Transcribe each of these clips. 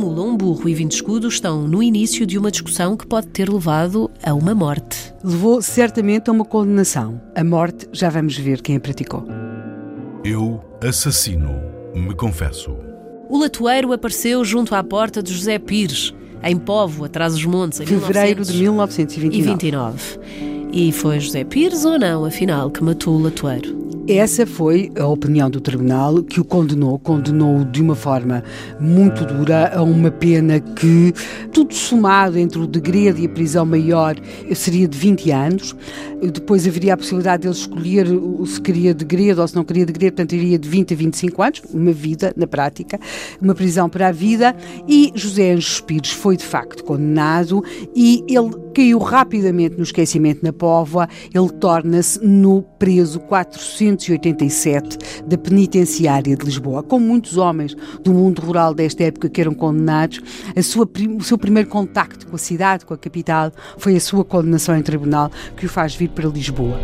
Rui Vinte Escudo estão no início de uma discussão que pode ter levado a uma morte. Levou certamente a uma condenação. A morte, já vamos ver quem a praticou. Eu assassino, me confesso. O latoeiro apareceu junto à porta de José Pires, em Povo, atrás dos montes, em Fevereiro de 1929. E foi José Pires ou não, afinal, que matou o latoeiro? Essa foi a opinião do tribunal que o condenou, condenou-o de uma forma muito dura a uma pena que, tudo somado entre o degredo e a prisão maior, seria de 20 anos. Depois haveria a possibilidade dele escolher se queria degredo ou se não queria degredo, portanto iria de 20 a 25 anos, uma vida na prática, uma prisão para a vida. E José Anjos Pires foi de facto condenado e ele caiu rapidamente no esquecimento na Póvoa, ele torna-se no preso 487 da penitenciária de Lisboa. Como muitos homens do mundo rural desta época que eram condenados, sua, o seu primeiro contacto com a cidade, com a capital, foi a sua condenação em tribunal que o faz vir para Lisboa.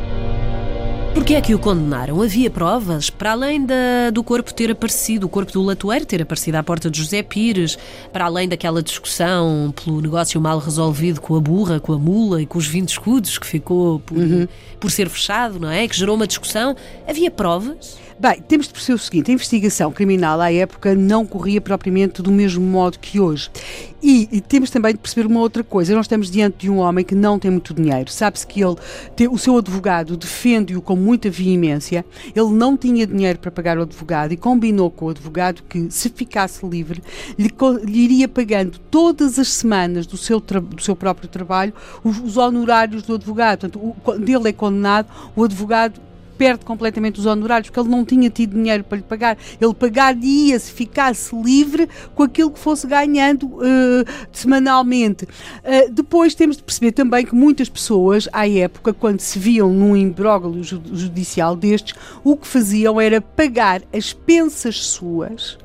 Por que é que o condenaram? Havia provas? Para além da, do corpo ter aparecido, o corpo do latoeiro ter aparecido à porta de José Pires, para além daquela discussão pelo negócio mal resolvido com a burra, com a mula e com os 20 escudos que ficou por, uhum. por ser fechado, não é? Que gerou uma discussão. Havia provas? Bem, temos de perceber o seguinte: a investigação criminal à época não corria propriamente do mesmo modo que hoje. E, e temos também de perceber uma outra coisa: nós estamos diante de um homem que não tem muito dinheiro. Sabe-se que ele, tem, o seu advogado defende-o com muita veemência. Ele não tinha dinheiro para pagar o advogado e combinou com o advogado que, se ficasse livre, lhe, lhe iria pagando todas as semanas do seu, do seu próprio trabalho os, os honorários do advogado. Portanto, o, dele é condenado, o advogado perde completamente os honorários, porque ele não tinha tido dinheiro para lhe pagar. Ele pagaria se ficasse livre com aquilo que fosse ganhando uh, semanalmente. Uh, depois temos de perceber também que muitas pessoas, à época, quando se viam num imbróglio judicial destes, o que faziam era pagar as pensas suas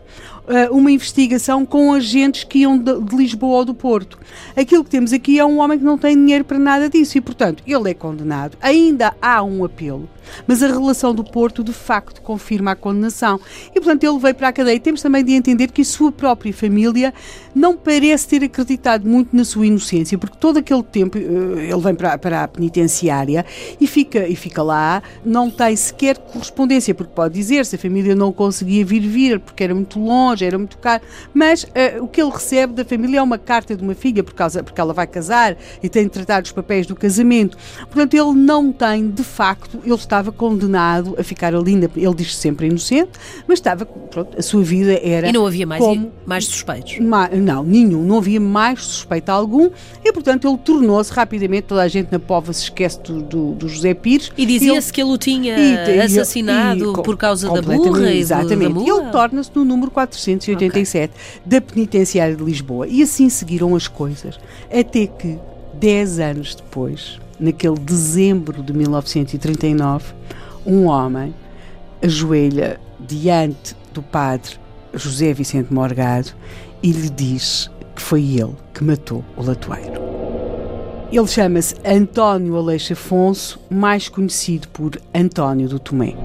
uma investigação com agentes que iam de, de, Lisboa ou do Porto. Aquilo que temos aqui é um homem que não tem dinheiro para nada disso e, portanto, ele é condenado. Ainda há um apelo, mas a relação do Porto de facto confirma a condenação. E, portanto, ele veio para a cadeia. Temos também de entender que a sua própria família não parece ter acreditado muito na sua inocência, porque todo aquele tempo uh, ele vem para, para a penitenciária e fica, e fica lá, não tem sequer correspondência, porque pode dizer se a família não conseguia vir vir porque era muito longe longe, era muito caro, mas uh, o que ele recebe da família é uma carta de uma filha, por causa, porque ela vai casar e tem de tratar dos papéis do casamento. Portanto, ele não tem, de facto, ele estava condenado a ficar ali, ele diz sempre inocente, mas estava, pronto, a sua vida era. E não havia mais, como, mais suspeitos? Ma, não, nenhum, não havia mais suspeito algum e, portanto, ele tornou-se rapidamente, toda a gente na Pova se esquece do, do, do José Pires. E dizia-se que ele o tinha e, assassinado e, por causa da burra e Exatamente. Do, da ele torna-se no número 400 1987 okay. da Penitenciária de Lisboa. E assim seguiram as coisas, até que, 10 anos depois, naquele dezembro de 1939, um homem ajoelha diante do padre José Vicente Morgado e lhe diz que foi ele que matou o latoeiro. Ele chama-se António Aleixo Afonso, mais conhecido por António do Tomé.